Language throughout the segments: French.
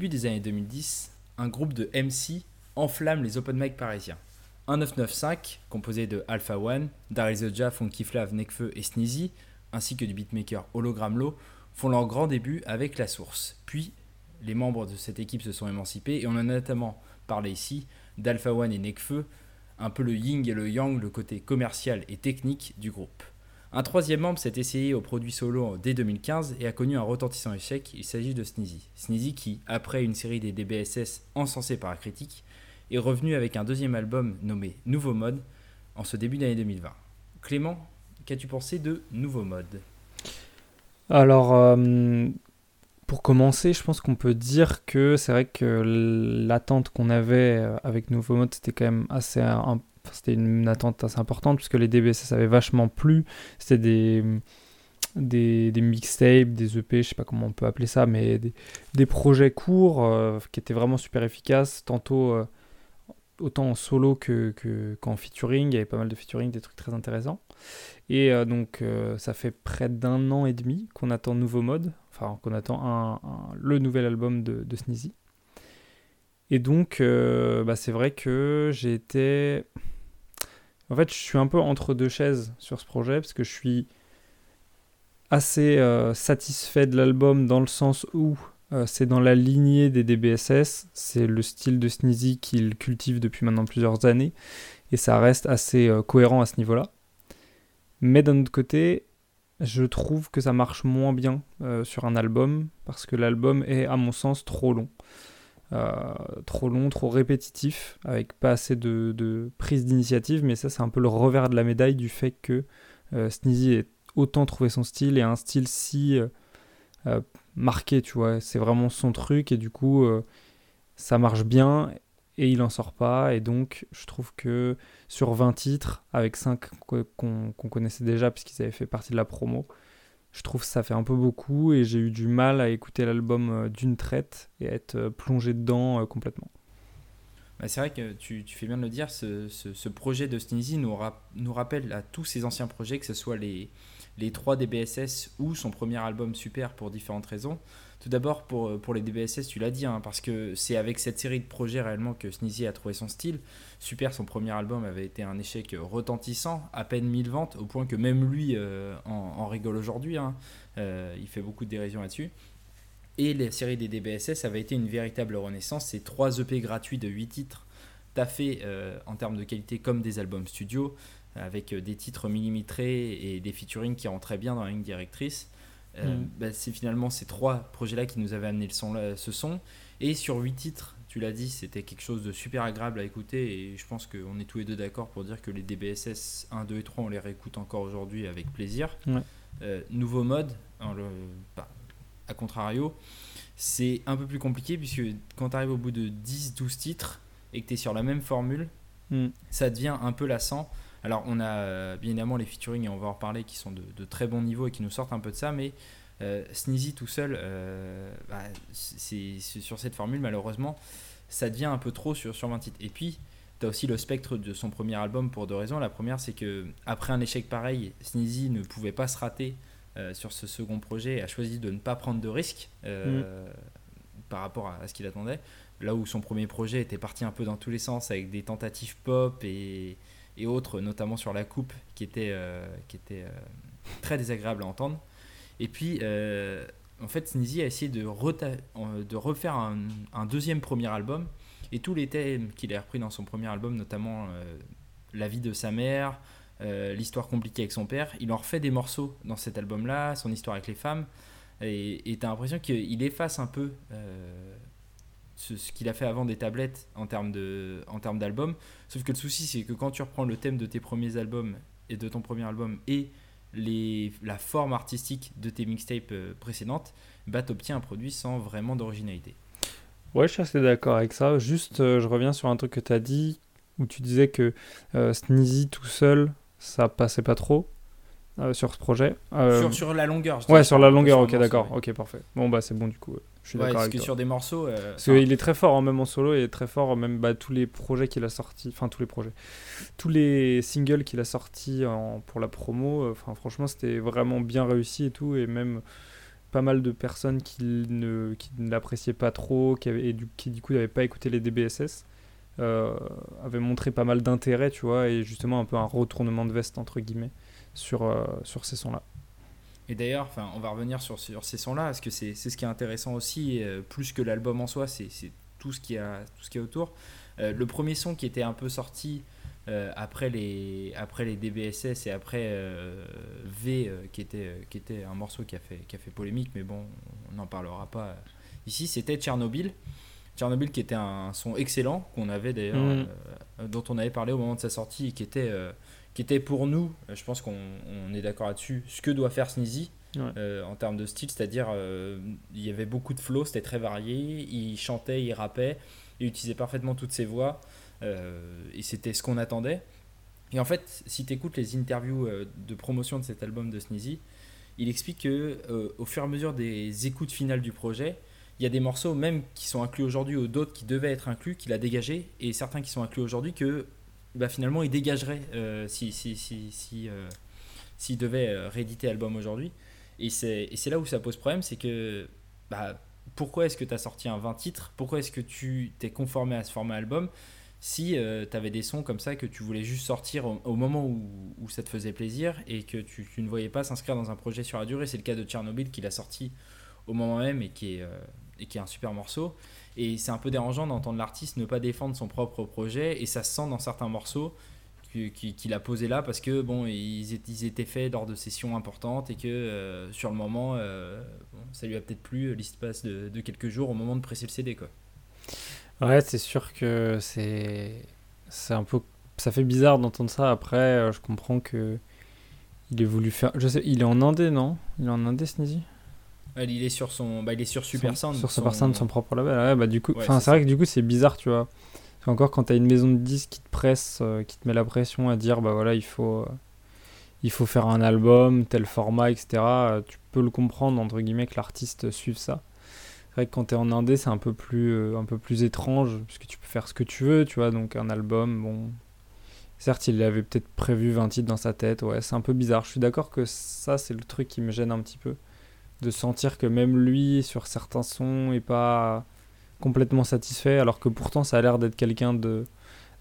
début des années 2010, un groupe de MC enflamme les open mic parisiens. 1995, composé de Alpha One, Daryl the Funky Flav, Nekfeu et Sneezy, ainsi que du beatmaker Hologram Low, font leur grand début avec La Source. Puis, les membres de cette équipe se sont émancipés et on a notamment parlé ici d'Alpha One et Nekfeu, un peu le yin et le yang, le côté commercial et technique du groupe. Un troisième membre s'est essayé au produit solo dès 2015 et a connu un retentissant échec, il s'agit de Sneezy. Sneezy qui, après une série des DBSS encensés par la critique, est revenu avec un deuxième album nommé Nouveau Mode en ce début d'année 2020. Clément, qu'as-tu pensé de Nouveau Mode? Alors, euh, pour commencer, je pense qu'on peut dire que c'est vrai que l'attente qu'on avait avec Nouveau Mode, c'était quand même assez c'était une attente assez importante puisque les DBSS avaient vachement plu. C'était des, des, mixtapes, des EP, je sais pas comment on peut appeler ça, mais des, projets courts euh, qui étaient vraiment super efficaces. Tantôt, autant en solo que, qu'en featuring. Il y avait pas mal de featuring, des trucs très intéressants. Et euh, donc, euh, ça fait près d'un an et demi qu'on attend nouveau mode, enfin, qu'on attend un, le nouvel album de, de Sneezy. Et donc, euh, bah, c'est vrai que j'ai été. En fait, je suis un peu entre deux chaises sur ce projet, parce que je suis assez satisfait de l'album dans le sens où euh, c'est dans la lignée des DBSS, c'est le style de Sneezy qu'il cultive depuis maintenant plusieurs années, et ça reste assez euh, cohérent à ce niveau-là. Mais d'un autre côté, je trouve que ça marche moins bien euh, sur un album, parce que l'album est, à mon sens, trop long. Trop long, trop répétitif, avec pas assez de, prise d'initiative, mais ça c'est un peu le revers de la médaille du fait que Sneezy ait autant trouvé son style et un style si marqué, tu vois. C'est vraiment son truc et du coup, euh, ça marche bien et il en sort pas. Et donc, je trouve que sur 20 titres, avec 5 qu'on connaissait déjà puisqu'ils avaient fait partie de la promo, je trouve que ça fait un peu beaucoup et j'ai eu du mal à écouter l'album euh, d'une traite et à être euh, plongé dedans complètement. Bah, c'est vrai que tu, fais bien de le dire, ce, projet de Sneezy nous, nous rappelle à tous ces anciens projets, que ce soit les, les trois DBSS ou son premier album Super pour différentes raisons. Tout d'abord, pour, pour les DBSS, tu l'as dit, hein, parce que c'est avec cette série de projets réellement que Sneezy a trouvé son style. Super, son premier album avait été un échec retentissant, à peine 1000 ventes, au point que même lui euh, en, rigole aujourd'hui. Hein. Euh, il fait beaucoup de dérision là-dessus. Et la série des DBSS avait été une véritable renaissance. C'est trois EP gratuits de 8 titres, taffés euh, en termes de qualité comme des albums studio avec euh, des titres millimétrés et des featuring qui rentraient bien dans la ligne directrice. Euh, mm. bah, c'est finalement ces trois projets-là qui nous avaient amené le son, ce son. Et sur huit titres, tu l'as dit, c'était quelque chose de super agréable à écouter. Et je pense qu'on est tous les deux d'accord pour dire que les DBSS 1, 2 et 3, on les réécoute encore aujourd'hui avec plaisir. Euh, nouveau mode, le, bah, à contrario, c'est un peu plus compliqué puisque quand tu arrives au bout de 10-12 titres et que tu es sur la même formule, mm. ça devient un peu lassant. Alors, on a euh, bien évidemment les featuring, et on va en reparler, qui sont de, très bon niveau et qui nous sortent un peu de ça, mais euh, Sneezy tout seul, euh, bah, c'est sur cette formule, malheureusement, ça devient un peu trop sur, sur 20 titres. Et puis, tu as aussi le spectre de son premier album pour deux raisons. La première, c'est que après un échec pareil, Sneezy ne pouvait pas se rater sur ce second projet et a choisi de ne pas prendre de risques mm. par rapport à, à ce qu'il attendait. Là où son premier projet était parti un peu dans tous les sens avec des tentatives pop et, et autres, notamment sur la coupe, qui était, euh, qui était euh, très désagréable à entendre. Et puis, euh, en fait, Sneezy a essayé de, de refaire un, deuxième premier album, et tous les thèmes qu'il a repris dans son premier album, notamment la vie de sa mère, l'histoire compliquée avec son père, il en refait des morceaux dans cet album-là, son histoire avec les femmes, et tu as l'impression qu'il efface un peu ce, qu'il a fait avant des tablettes en termes de en termes d'albums sauf que le souci c'est que quand tu reprends le thème de tes premiers albums et de ton premier album et les, la forme artistique de tes mixtapes euh, précédentes bah obtiens un produit sans vraiment d'originalité ouais je suis assez d'accord avec ça juste euh, je reviens sur un truc que tu as dit où tu disais que euh, Sneezy tout seul ça passait pas trop euh, sur ce projet. Sur, sur, la longueur. Ouais, sur la longueur, ok, d'accord. Ok, parfait. Bon, bah, c'est bon, du coup. Je suis d'accord avec que sur des morceaux. Euh, parce qu'il est très fort, hein, même en solo, il est très fort, même bah, tous les projets qu'il a sortis, enfin, tous les projets, tous les singles qu'il a sortis en, pour la promo, euh, enfin, franchement, c'était vraiment bien réussi et tout, et même pas mal de personnes qui ne, qui ne l'appréciaient pas trop, qui avaient, et du, qui du coup n'avaient pas écouté les DBSS, euh, avaient montré pas mal d'intérêt, tu vois, et justement un peu un retournement de veste, entre guillemets, sur, euh, sur ces sons-là. Et d'ailleurs, enfin, on va revenir sur, sur ces sons-là, parce que c'est ce qui est intéressant aussi, euh, plus que l'album en soi, c'est tout ce qui a tout ce qui est autour. Euh, le premier son qui était un peu sorti euh, après les après les DBSS et après V qui était qui était un morceau qui a fait qui a fait polémique, mais bon, on n'en parlera pas ici. C'était Tchernobyl. Tchernobyl qui était un son excellent qu'on avait d'ailleurs mm. dont on avait parlé au moment de sa sortie et qui était qui était pour nous, je pense qu'on est d'accord là-dessus, ce que doit faire Sneezy. en termes de style, c'est-à-dire il y avait beaucoup de flow, c'était très varié, il chantait, il rappait, il utilisait parfaitement toutes ses voix euh, et c'était ce qu'on attendait. Et en fait, si tu écoutes les interviews euh, de promotion de cet album de Sneezy, il explique que euh, au fur et à mesure des écoutes finales du projet, il y a des morceaux même qui sont inclus aujourd'hui ou d'autres qui devaient être inclus qu'il a dégagé et certains qui sont inclus aujourd'hui que bah, finalement il dégagerait si si si si s'il devait rééditer l'album aujourd'hui. Et c'est là où ça pose problème, c'est que bah, pourquoi est-ce que tu as sorti un 20 titres? Pourquoi est-ce que tu t'es conformé à ce format album si euh, tu avais des sons comme ça que tu voulais juste sortir au, moment où, ça te faisait plaisir et que tu, ne voyais pas s'inscrire dans un projet sur la durée? C'est le cas de Tchernobyl qui l'a sorti au moment même et qui est, euh, et qui est un super morceau. Et c'est un peu dérangeant d'entendre l'artiste ne pas défendre son propre projet et ça se sent dans certains morceaux qu'il a posé là parce que bon ils, étaient faits lors de sessions importantes et que euh, sur le moment euh, ça lui a peut-être plu l'espace de, quelques jours au moment de presser le CD quoi. Ouais c'est sûr que c'est un peu ça fait bizarre d'entendre ça après euh, je comprends que il est voulu faire je sais il est en indé non? Il est en indé Sneezy? Il est sur son bah, il est sur Super Sound sur Super Sound son propre label ouais bah du coup enfin c'est vrai que du coup c'est bizarre tu vois encore quand tu as une maison de disques qui te presse, euh, qui te met la pression à dire bah voilà, il faut, euh, il faut faire un album, tel format, etc., euh, tu peux le comprendre, entre guillemets, que l'artiste suive ça. C'est vrai que quand tu es en indé, c'est un, peu plus, un peu plus étrange, puisque tu peux faire ce que tu veux, tu vois, donc un album, bon. Certes, il avait peut-être prévu 20 titres dans sa tête, ouais, c'est un peu bizarre. Je suis d'accord que ça, c'est le truc qui me gêne un petit peu. De sentir que même lui, sur certains sons, est pas complètement satisfait, alors que pourtant ça a l'air d'être quelqu'un de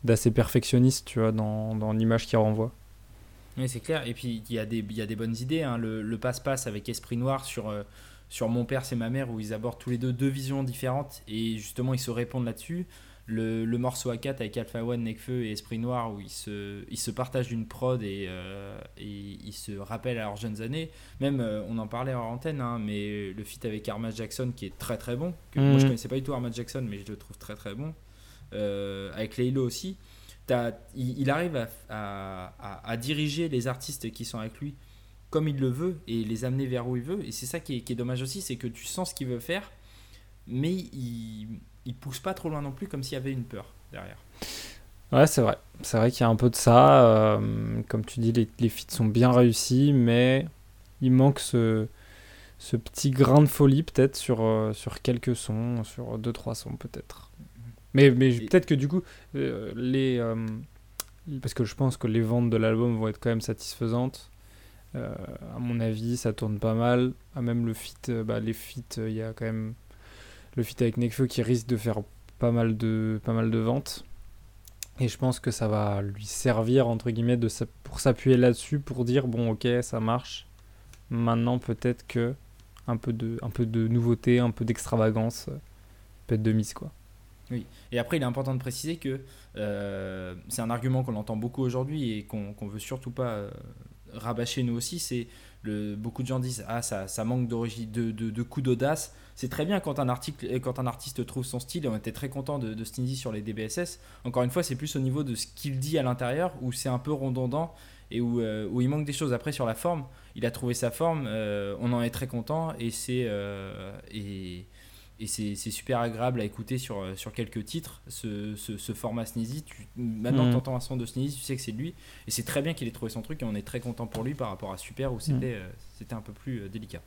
d'assez perfectionniste, tu vois, dans, dans l'image qu'il renvoie. Oui, c'est clair. Et puis, il y, a des, y a des bonnes idées. Hein. Le passe-passe avec Esprit Noir sur, euh, sur Mon Père, c'est ma mère, où ils abordent tous les deux deux visions différentes. Et justement, ils se répondent là-dessus le, le, morceau A4 avec Alpha One, Nekfeu et Esprit Noir où ils se, ils se partagent une prod et, euh, et, ils se rappellent à leurs jeunes années. Même, euh, on en parlait en antenne, hein, mais le feat avec Armand Jackson qui est très très bon. Que Moi je connaissais pas du tout Armand Jackson, mais je le trouve très très bon. Euh, avec Laylo aussi. Il, il, arrive à, à, à, diriger les artistes qui sont avec lui comme il le veut et les amener vers où il veut. Et c'est ça qui est, qui est dommage aussi, c'est que tu sens ce qu'il veut faire, mais il il pousse pas trop loin non plus, comme s'il y avait une peur derrière. Ouais, c'est vrai. C'est vrai qu'il y a un peu de ça. Euh, comme tu dis, les, les feats sont bien réussis, mais il manque ce, ce petit grain de folie peut-être sur, euh, sur quelques sons, sur deux trois sons peut-être. Mais, mais peut-être que du coup, euh, les, parce que je pense que les ventes de l'album vont être quand même satisfaisantes. à mon avis, ça tourne pas mal. Ah, même le feat, bah, les feats, il y a quand même le fit avec Nekfeu qui risque de faire pas mal de, pas mal de ventes. Et je pense que ça va lui servir, entre guillemets, de, pour s'appuyer là-dessus, pour dire, bon, ok, ça marche. Maintenant, peut-être que un peu de, un peu de nouveauté, un peu d'extravagance euh, peut être de mise, quoi. Oui, et après, il est important de préciser que euh, c'est un argument qu'on entend beaucoup aujourd'hui et qu'on ne veut surtout pas euh, rabâcher nous aussi, c'est beaucoup de gens disent ah ça, ça manque de, de, de coups d'audace. C'est très bien quand un, article, quand un artiste trouve son style on était très content de, de sur les DBSS. Encore une fois, c'est plus au niveau de ce qu'il dit à l'intérieur où c'est un peu redondant et où, euh, où, il manque des choses. Après, sur la forme, il a trouvé sa forme, euh, on en est très content et c'est. Euh, et c'est super agréable à écouter sur, euh, sur quelques titres. Ce, ce, format Sneezy, tu, maintenant que tu entends un son de Sneezy, tu sais que c'est lui. Et c'est très bien qu'il ait trouvé son truc et on est très content pour lui par rapport à Super où c'était mm. c'était un peu plus euh, délicat.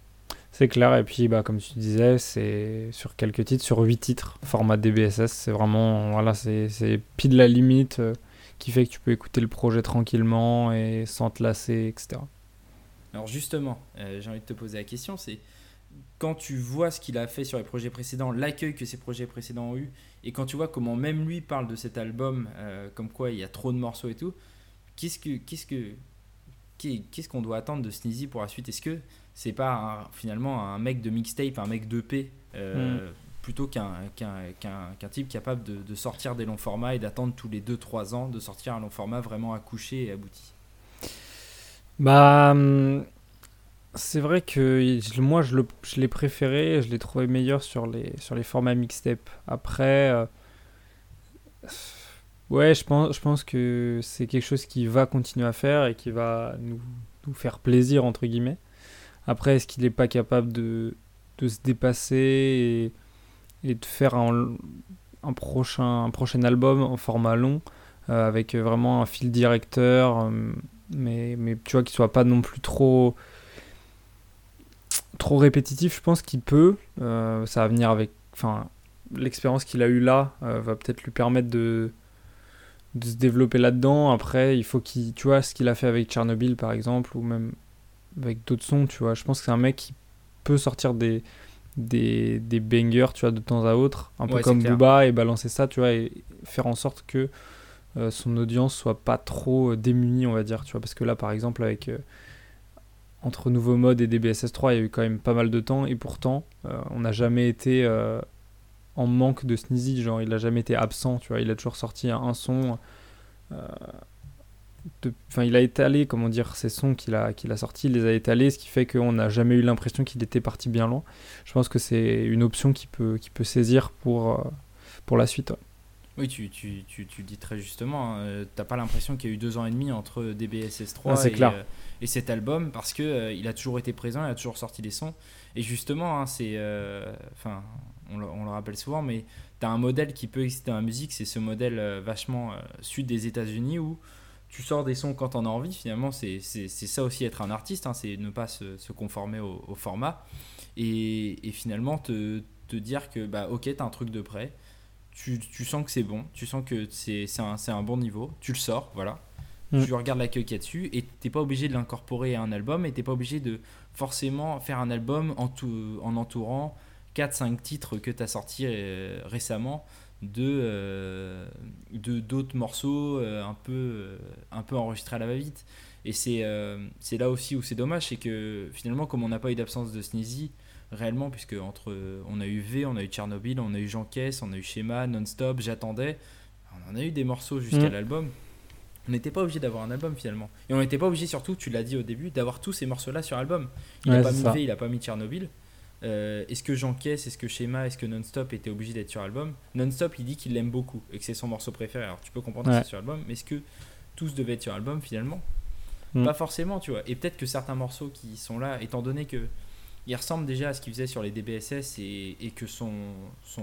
C'est clair, et puis bah, comme tu disais, c'est sur quelques titres, sur 8 titres, format DBSS, c'est vraiment, voilà, c'est pile la limite euh, qui fait que tu peux écouter le projet tranquillement et sans te lasser, etc. Alors justement, j'ai envie de te poser la question, c'est quand tu vois ce qu'il a fait sur les projets précédents, l'accueil que ces projets précédents ont eu, et quand tu vois comment même lui parle de cet album, euh, comme quoi il y a trop de morceaux et tout, qu'est-ce que qu'est-ce que qu'est-ce qu'on doit attendre de Sneezy pour la suite? Est-ce que c'est pas finalement un mec de mixtape, un mec d'EP euh, mm. plutôt qu'un qu'un type capable de, de, sortir des longs formats et d'attendre tous les 2-3 ans de sortir un long format vraiment accouché et abouti? Bah, hum, c'est vrai que moi je l'ai préféré, je l'ai trouvé meilleur sur les, sur les formats mixtape. Après, euh, ouais, je pense, je pense que c'est quelque chose qui va continuer à faire et qui va nous, nous faire plaisir, entre guillemets. Après, est-ce qu'il n'est pas capable de, de, se dépasser et, et de faire un, un, prochain, un prochain album en format long euh, avec vraiment un fil directeur, euh, mais, mais tu vois, qu'il soit pas non plus trop trop répétitif, je pense qu'il peut. Euh, ça va venir avec. Enfin, l'expérience qu'il a eue là euh, va peut-être lui permettre de, de se développer là-dedans. Après, il faut qu'il. Tu vois, ce qu'il a fait avec Tchernobyl, par exemple, ou même avec d'autres sons, tu vois. Je pense que c'est un mec qui peut sortir des, des, des bangers, tu vois, de temps à autre, un peu comme Booba, et balancer ça, tu vois, et faire en sorte que euh, son audience soit pas trop démunie, on va dire, tu vois. Parce que là, par exemple, avec entre Nouveau Mode et DBSS 3, il y a eu quand même pas mal de temps et pourtant, euh, on n'a jamais été euh, en manque de Sneezy. Genre, il n'a jamais été absent, tu vois. Il a toujours sorti un, son. Euh, enfin, il a étalé, comment dire, ses sons qu'il a, qu'il a sortis, il les a étalés, ce qui fait qu'on n'a jamais eu l'impression qu'il était parti bien loin. Je pense que c'est une option qui peut, qui peut saisir pour, pour la suite. Oui, tu, tu, tu, tu, dis très justement, hein, t'as pas l'impression qu'il y a eu deux ans et demi entre DBSS 3 ah, et, clair et cet album parce que euh, il a toujours été présent, il a toujours sorti des sons. Et justement, hein, c'est, euh, enfin, on, le rappelle souvent, mais tu as un modèle qui peut exister dans la musique, c'est ce modèle euh, vachement sud des États-Unis où tu sors des sons quand t'en as envie. Finalement, c'est ça aussi être un artiste, hein, c'est ne pas se, se conformer au, format et, et, finalement te, te, dire que bah ok, t'as un truc de prêt. Tu, tu sens que c'est bon, tu sens que c'est un, un bon niveau, tu le sors, voilà Mm. Tu regardes l'accueil qu'il y a dessus et t'es pas obligé de l'incorporer à un album et t'es pas obligé de forcément faire un album en, tout, en entourant 4-5 titres que tu as sortis euh, récemment euh, de d'autres morceaux euh, un, peu, un peu enregistrés à la va-vite. Et c'est c'est là aussi où c'est dommage, c'est que finalement, comme on n'a pas eu d'absence de Sneezy, réellement, puisque entre on a eu V, on a eu Tchernobyl, on a eu Jean Caisse, on a eu Schéma, Non-Stop, J'attendais, on en a eu des morceaux jusqu'à mm. l'album on n'était pas obligé d'avoir un album finalement. Et on n'était pas obligé surtout, tu l'as dit au début, d'avoir tous ces morceaux-là sur album. Il n'a pas mis V, il n'a pas mis Tchernobyl. Euh, est-ce que J'encaisse, est-ce que Schéma, est-ce que Non-Stop était obligé d'être sur album? Non-Stop, il dit qu'il l'aime beaucoup et que c'est son morceau préféré. Alors tu peux comprendre que c'est sur album, mais est-ce que tous devaient être sur album finalement? Mm. Pas forcément, tu vois. Et peut-être que certains morceaux qui sont là, étant donné que il ressemble déjà à ce qu'il faisait sur les DBSS et, que son,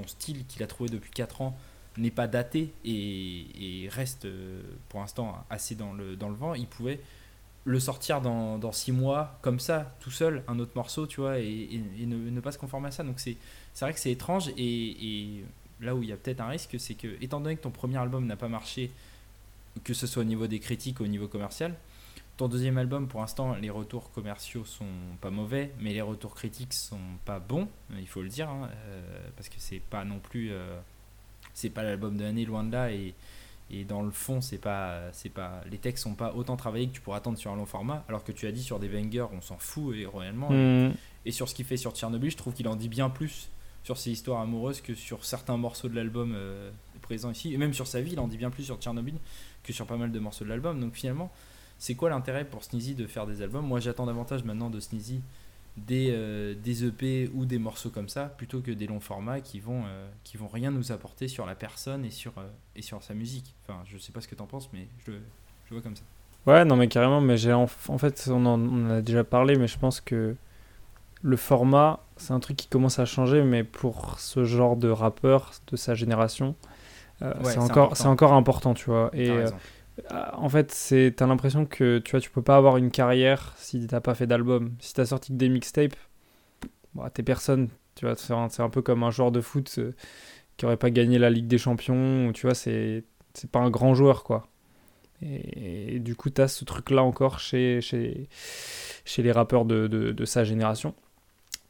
style qu'il a trouvé depuis 4 ans n'est pas daté et, reste euh, pour l'instant assez dans le, vent, il pouvait le sortir dans, dans six mois comme ça, tout seul, un autre morceau, tu vois, et, ne, pas se conformer à ça. Donc c'est vrai que c'est étrange et, là où il y a peut-être un risque, c'est que étant donné que ton premier album n'a pas marché, que ce soit au niveau des critiques ou au niveau commercial, ton deuxième album, pour l'instant, les retours commerciaux sont pas mauvais, mais les retours critiques sont pas bons, il faut le dire, hein, euh, parce que c'est pas non plus... Euh, c'est pas l'album de l'année, loin de là. Et, et dans le fond, c'est pas, c'est pas, les textes sont pas autant travaillés que tu pourrais attendre sur un long format. Alors que tu as dit sur des bangers, on s'en fout et réellement. Mm. Et, sur ce qu'il fait sur Tchernobyl, je trouve qu'il en dit bien plus sur ses histoires amoureuses que sur certains morceaux de l'album euh, présent ici. Et même sur sa vie, il en dit bien plus sur Tchernobyl que sur pas mal de morceaux de l'album. Donc finalement, c'est quoi l'intérêt pour Sneezy de faire des albums? Moi, j'attends davantage maintenant de Sneezy des, euh, des EP ou des morceaux comme ça plutôt que des longs formats qui vont, euh, qui vont rien nous apporter sur la personne et sur, euh, et sur sa musique. Enfin, je sais pas ce que tu en penses, mais je, je vois comme ça. Ouais, non, mais carrément, mais j'ai en, fait, on en, a déjà parlé, mais je pense que le format, c'est un truc qui commence à changer, mais pour ce genre de rappeur de sa génération, c'est encore, c'est encore important, tu vois. Et en fait, t'as l'impression que tu vois, tu peux pas avoir une carrière si t'as pas fait d'album. Si t'as sorti que des mixtapes, bah, t'es personne. Tu vois, c'est un, peu comme un joueur de foot euh, qui aurait pas gagné la Ligue des Champions. tu vois, c'est c'est pas un grand joueur quoi. Et, du coup, t'as ce truc là encore chez chez chez les rappeurs de, de, sa génération.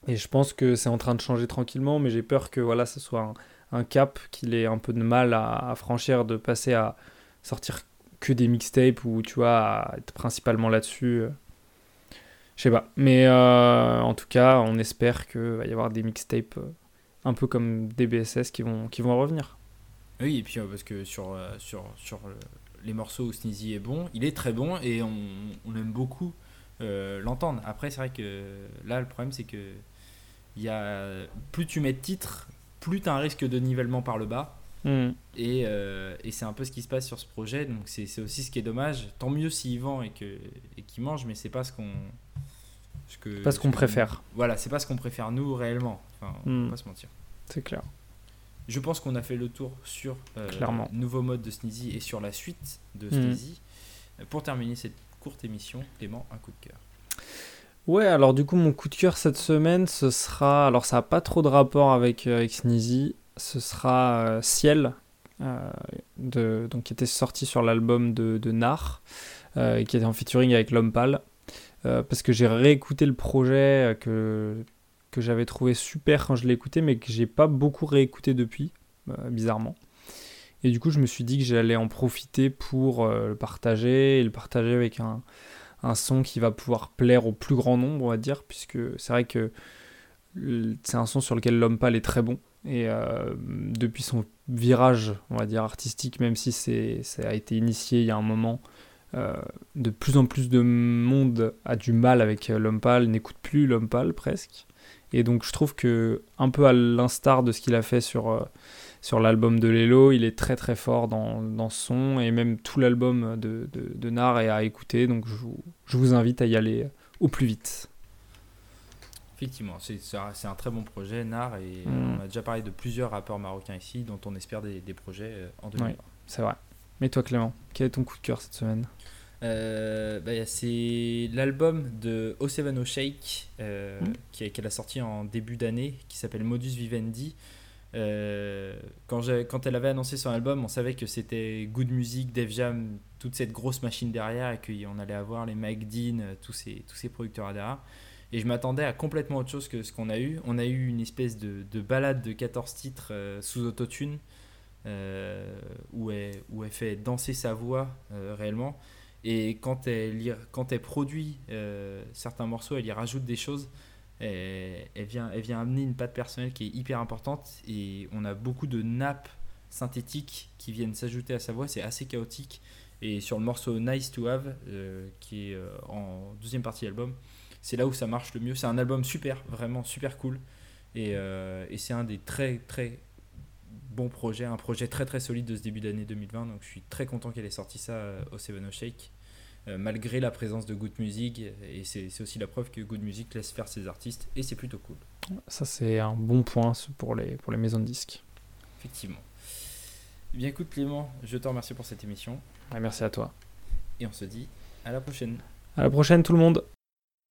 Et je pense que c'est en train de changer tranquillement, mais j'ai peur que voilà, ce soit un, cap qu'il ait un peu de mal à, franchir, de passer à sortir que des mixtapes ou tu vois, être principalement là-dessus. Je sais pas. Mais euh, en tout cas, on espère qu'il va y avoir des mixtapes euh, un peu comme des BSS qui vont, qui vont revenir. Oui, et puis euh, parce que sur, sur, sur les morceaux où Sneezy est bon, il est très bon et on, on aime beaucoup l'entendre. Après, c'est vrai que là, le problème, c'est que y a, plus tu mets de titres, plus tu as un risque de nivellement par le bas. Hmm. Et, et c'est un peu ce qui se passe sur ce projet. Donc c'est aussi ce qui est dommage. Tant mieux s'il vend et qu'il et mange, mais c'est pas ce qu'on pas ce qu'on préfère. Voilà, c'est pas ce qu'on préfère nous réellement. Enfin, on va hmm. pas se mentir. C'est clair. Je pense qu'on a fait le tour sur euh, le nouveau mode de Sneezy et sur la suite de hmm. Sneezy. Pour terminer cette courte émission, Clément, un coup de cœur. Ouais, alors du coup, mon coup de cœur cette semaine, ce sera. Alors, ça n'a pas trop de rapport avec, euh, avec Sneezy. Ce sera euh, Ciel, de, donc, qui était sorti sur l'album de, Nar, qui était en featuring avec L'Homme Pâle. Euh, parce que j'ai réécouté le projet euh, que, j'avais trouvé super quand je l'ai écouté, mais que j'ai pas beaucoup réécouté depuis, euh, bizarrement. Et du coup, je me suis dit que j'allais en profiter pour le partager et le partager avec un, un, son qui va pouvoir plaire au plus grand nombre, on va dire, puisque c'est vrai que c'est un son sur lequel l'homme pâle est très bon. Et depuis son virage, on va dire, artistique, même si ça a été initié il y a un moment, euh, de plus en plus de monde a du mal avec euh, l'homme pâle, n'écoute plus l'homme pâle presque. Et donc je trouve que, un peu à l'instar de ce qu'il a fait sur, euh, sur l'album de Lelo, il est très très fort dans, dans son, et même tout l'album de, de, de, Nar est à écouter, donc je je vous invite à y aller au plus vite. Effectivement, c'est un très bon projet, Nar, et mm. on a déjà parlé de plusieurs rappeurs marocains ici, dont on espère des, des projets en 2020. c'est vrai. Mais toi Clément, quel est ton coup de cœur cette semaine? Euh, bah, c'est l'album de O7O Shake euh, hmm. qu'elle a sorti en début d'année qui s'appelle Modus Vivendi. Euh, quand, quand elle avait annoncé son album, on savait que c'était Good Music, Def Jam, toute cette grosse machine derrière et qu'on allait avoir les Mike Dean, tous ces, tous ces producteurs derrière. Et je m'attendais à complètement autre chose que ce qu'on a eu. On a eu une espèce de, de balade de 14 titres sous autotune où, elle, où elle fait danser sa voix réellement. Et quand elle, quand elle produit euh, certains morceaux, elle y rajoute des choses. Elle, vient, elle vient amener une patte personnelle qui est hyper importante. Et on a beaucoup de nappes synthétiques qui viennent s'ajouter à sa voix. C'est assez chaotique. Et sur le morceau Nice to Have, euh, qui est euh, en deuxième partie de l'album, c'est là où ça marche le mieux. C'est un album super, vraiment super cool. Et, et c'est un des très très bon projet, un projet très très solide de ce début d'année 2020. Donc je suis très content qu'elle ait sorti ça euh, au Seven O Shake, euh, malgré la présence de Good Music. Et c'est aussi la preuve que Good Music laisse faire ses artistes et c'est plutôt cool. Ça c'est un bon point pour les, pour les maisons de disques. Effectivement. Eh bien écoute Clément, je te remercie pour cette émission. merci à toi. Et on se dit à la prochaine. À la prochaine tout le monde.